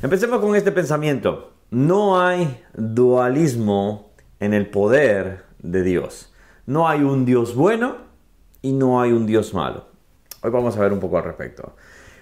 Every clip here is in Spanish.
Empecemos con este pensamiento. No hay dualismo en el poder de Dios. No hay un Dios bueno y no hay un Dios malo. Hoy vamos a ver un poco al respecto.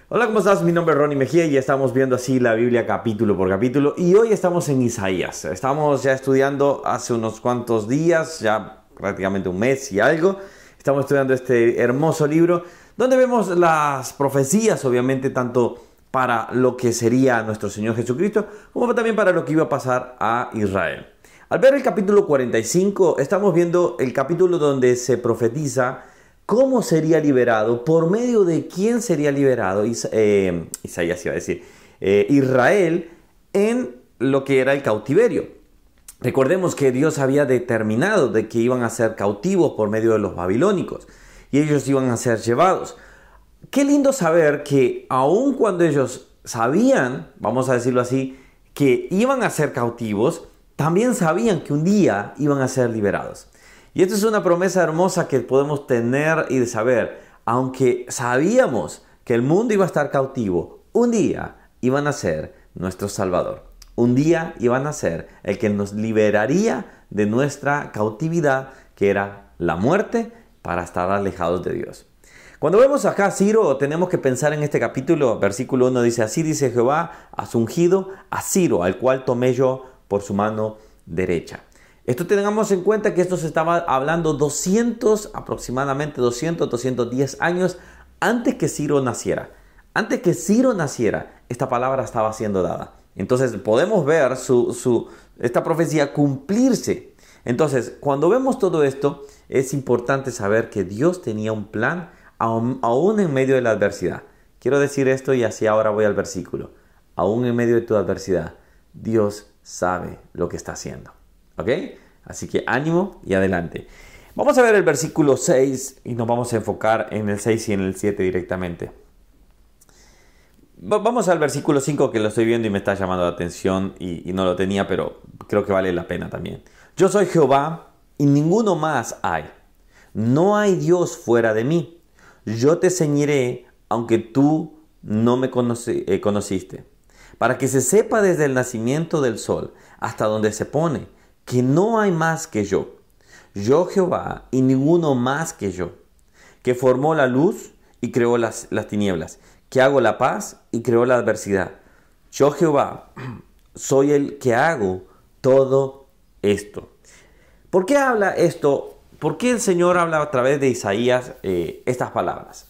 Hola, ¿cómo estás? Mi nombre es Ronnie Mejía y estamos viendo así la Biblia capítulo por capítulo y hoy estamos en Isaías. Estamos ya estudiando hace unos cuantos días, ya prácticamente un mes y algo. Estamos estudiando este hermoso libro donde vemos las profecías, obviamente, tanto para lo que sería nuestro Señor Jesucristo, como también para lo que iba a pasar a Israel. Al ver el capítulo 45, estamos viendo el capítulo donde se profetiza cómo sería liberado, por medio de quién sería liberado eh, Isaías iba a decir, eh, Israel en lo que era el cautiverio. Recordemos que Dios había determinado de que iban a ser cautivos por medio de los babilónicos y ellos iban a ser llevados. Qué lindo saber que aun cuando ellos sabían, vamos a decirlo así, que iban a ser cautivos, también sabían que un día iban a ser liberados. Y esto es una promesa hermosa que podemos tener y saber, aunque sabíamos que el mundo iba a estar cautivo, un día iban a ser nuestro Salvador. Un día iban a ser el que nos liberaría de nuestra cautividad, que era la muerte, para estar alejados de Dios. Cuando vemos acá a Ciro, tenemos que pensar en este capítulo, versículo 1 dice, así dice Jehová, has ungido a Ciro, al cual tomé yo por su mano derecha. Esto tengamos en cuenta que esto se estaba hablando 200, aproximadamente 200, 210 años antes que Ciro naciera. Antes que Ciro naciera, esta palabra estaba siendo dada. Entonces podemos ver su, esta profecía cumplirse. Entonces, cuando vemos todo esto, es importante saber que Dios tenía un plan aún, en medio de la adversidad. Quiero decir esto y así ahora voy al versículo. Aún en medio de tu adversidad, Dios sabe lo que está haciendo. ¿Ok? Así que ánimo y adelante. Vamos a ver el versículo 6 y nos vamos a enfocar en el 6 y en el 7 directamente. Vamos al versículo 5 que lo estoy viendo y me está llamando la atención y, y no lo tenía, pero creo que vale la pena también. Yo soy Jehová y ninguno más hay. No hay Dios fuera de mí. Yo te ceñiré aunque tú no me eh, conociste, para que se sepa desde el nacimiento del sol hasta donde se pone que no hay más que yo, yo Jehová y ninguno más que yo, que formó la luz y creó las, las tinieblas, que hago la paz y creó la adversidad. Yo Jehová soy el que hago todo esto. ¿Por qué habla esto? ¿Por qué el Señor habla a través de Isaías eh, estas palabras?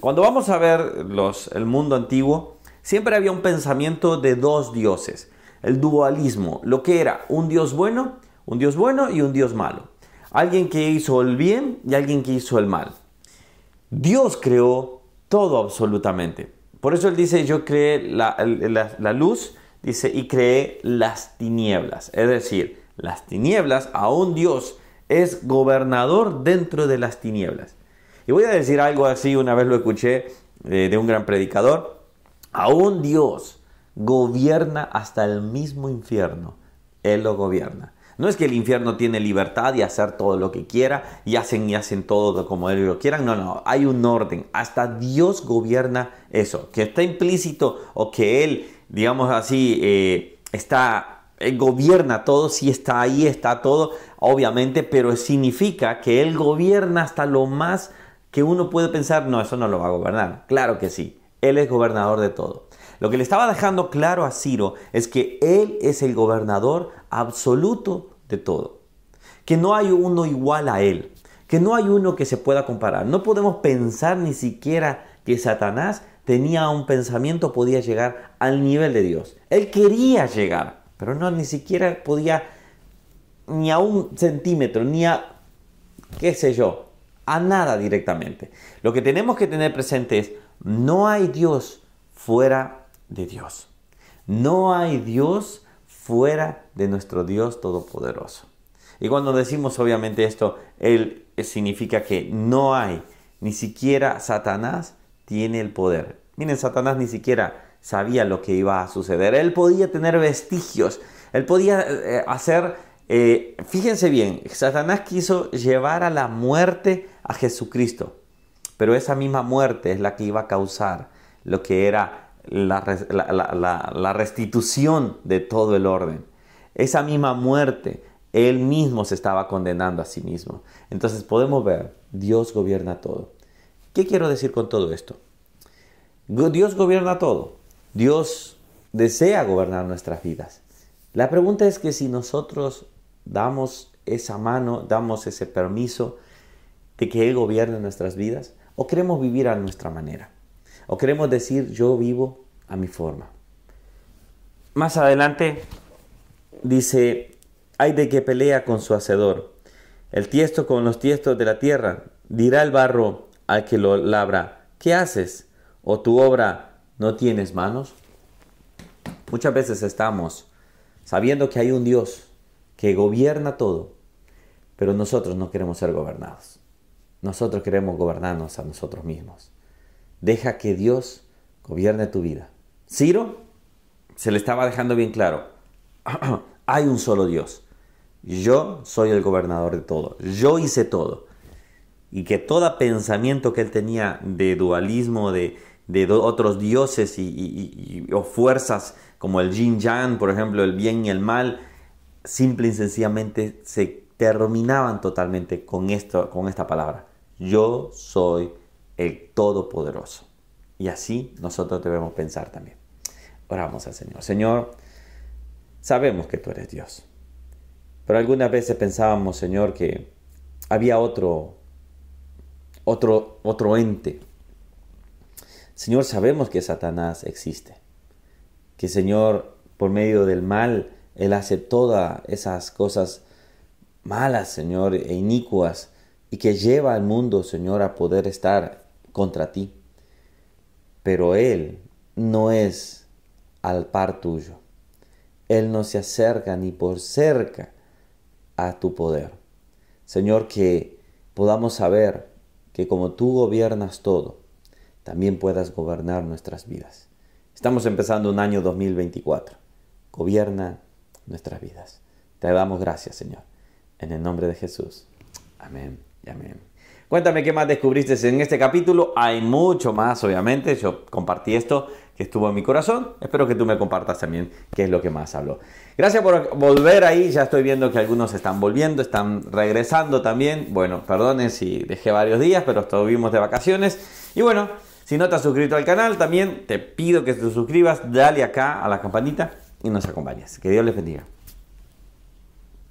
Cuando vamos a ver los, el mundo antiguo, siempre había un pensamiento de dos dioses el dualismo, lo que era un Dios bueno, un Dios bueno y un Dios malo. Alguien que hizo el bien y alguien que hizo el mal. Dios creó todo absolutamente. Por eso Él dice, yo creé la, luz, dice, y creé las tinieblas. Es decir, las tinieblas, aún Dios es gobernador dentro de las tinieblas. Y voy a decir algo así, una vez lo escuché eh, de un gran predicador, aún Dios gobierna hasta el mismo infierno. Él lo gobierna. No es que el infierno tiene libertad de hacer todo lo que quiera y hacen y hacen todo como ellos lo quieran. No, no, hay un orden. Hasta Dios gobierna eso. Que está implícito o que Él, digamos así, eh, está, Él gobierna todo, si está ahí, está todo, obviamente, pero significa que Él gobierna hasta lo más que uno puede pensar, no, eso no lo va a gobernar. Claro que sí. Él es gobernador de todo. Lo que le estaba dejando claro a Ciro es que él es el gobernador absoluto de todo. Que no hay uno igual a él. Que no hay uno que se pueda comparar. No podemos pensar ni siquiera que Satanás tenía un pensamiento, podía llegar al nivel de Dios. Él quería llegar, pero no, ni siquiera podía ni a un centímetro, ni a, qué sé yo, a nada directamente. Lo que tenemos que tener presente es, no hay Dios fuera de Dios. No hay Dios fuera de nuestro Dios Todopoderoso. Y cuando decimos obviamente esto, él significa que no hay, ni siquiera Satanás tiene el poder. Miren, Satanás ni siquiera sabía lo que iba a suceder. Él podía tener vestigios, él podía eh, hacer, eh, fíjense bien, Satanás quiso llevar a la muerte a Jesucristo, pero esa misma muerte es la que iba a causar lo que era la, restitución de todo el orden. Esa misma muerte, Él mismo se estaba condenando a sí mismo. Entonces podemos ver, Dios gobierna todo. ¿Qué quiero decir con todo esto? Dios gobierna todo. Dios desea gobernar nuestras vidas. La pregunta es que si nosotros damos esa mano, damos ese permiso de que Él gobierne nuestras vidas, o queremos vivir a nuestra manera, o queremos decir yo vivo a mi forma. Más adelante dice, hay de que pelea con su hacedor, el tiesto con los tiestos de la tierra, dirá el barro al que lo labra, ¿qué haces? ¿O tu obra no tienes manos? Muchas veces estamos sabiendo que hay un Dios que gobierna todo, pero nosotros no queremos ser gobernados. Nosotros queremos gobernarnos a nosotros mismos. Deja que Dios gobierne tu vida. Ciro se le estaba dejando bien claro, hay un solo Dios. Yo soy el gobernador de todo. Yo hice todo. Y que todo pensamiento que él tenía de dualismo, de, otros dioses y, o fuerzas como el yin yang, por ejemplo, el bien y el mal, simple y sencillamente se terminaban totalmente con, esto, con esta palabra. Yo soy el Todopoderoso. Y así nosotros debemos pensar también. Oramos al Señor. Señor, sabemos que tú eres Dios. Pero algunas veces pensábamos, Señor, que había otro, otro, otro ente. Señor, sabemos que Satanás existe. Que Señor, por medio del mal, Él hace todas esas cosas malas, Señor, e inicuas, y que lleva al mundo, Señor, a poder estar contra ti. Pero Él no es al par tuyo. Él no se acerca ni por cerca a tu poder. Señor, que podamos saber que como tú gobiernas todo, también puedas gobernar nuestras vidas. Estamos empezando un año 2024. Gobierna nuestras vidas. Te damos gracias, Señor. En el nombre de Jesús. Amén y amén. Cuéntame qué más descubriste en este capítulo. Hay mucho más, obviamente. Yo compartí esto que estuvo en mi corazón. Espero que tú me compartas también qué es lo que más habló. Gracias por volver ahí. Ya estoy viendo que algunos están volviendo, están regresando también. Bueno, perdonen si dejé varios días, pero estuvimos de vacaciones. Y bueno, si no te has suscrito al canal, también te pido que te suscribas. Dale acá a la campanita y nos acompañes. Que Dios les bendiga.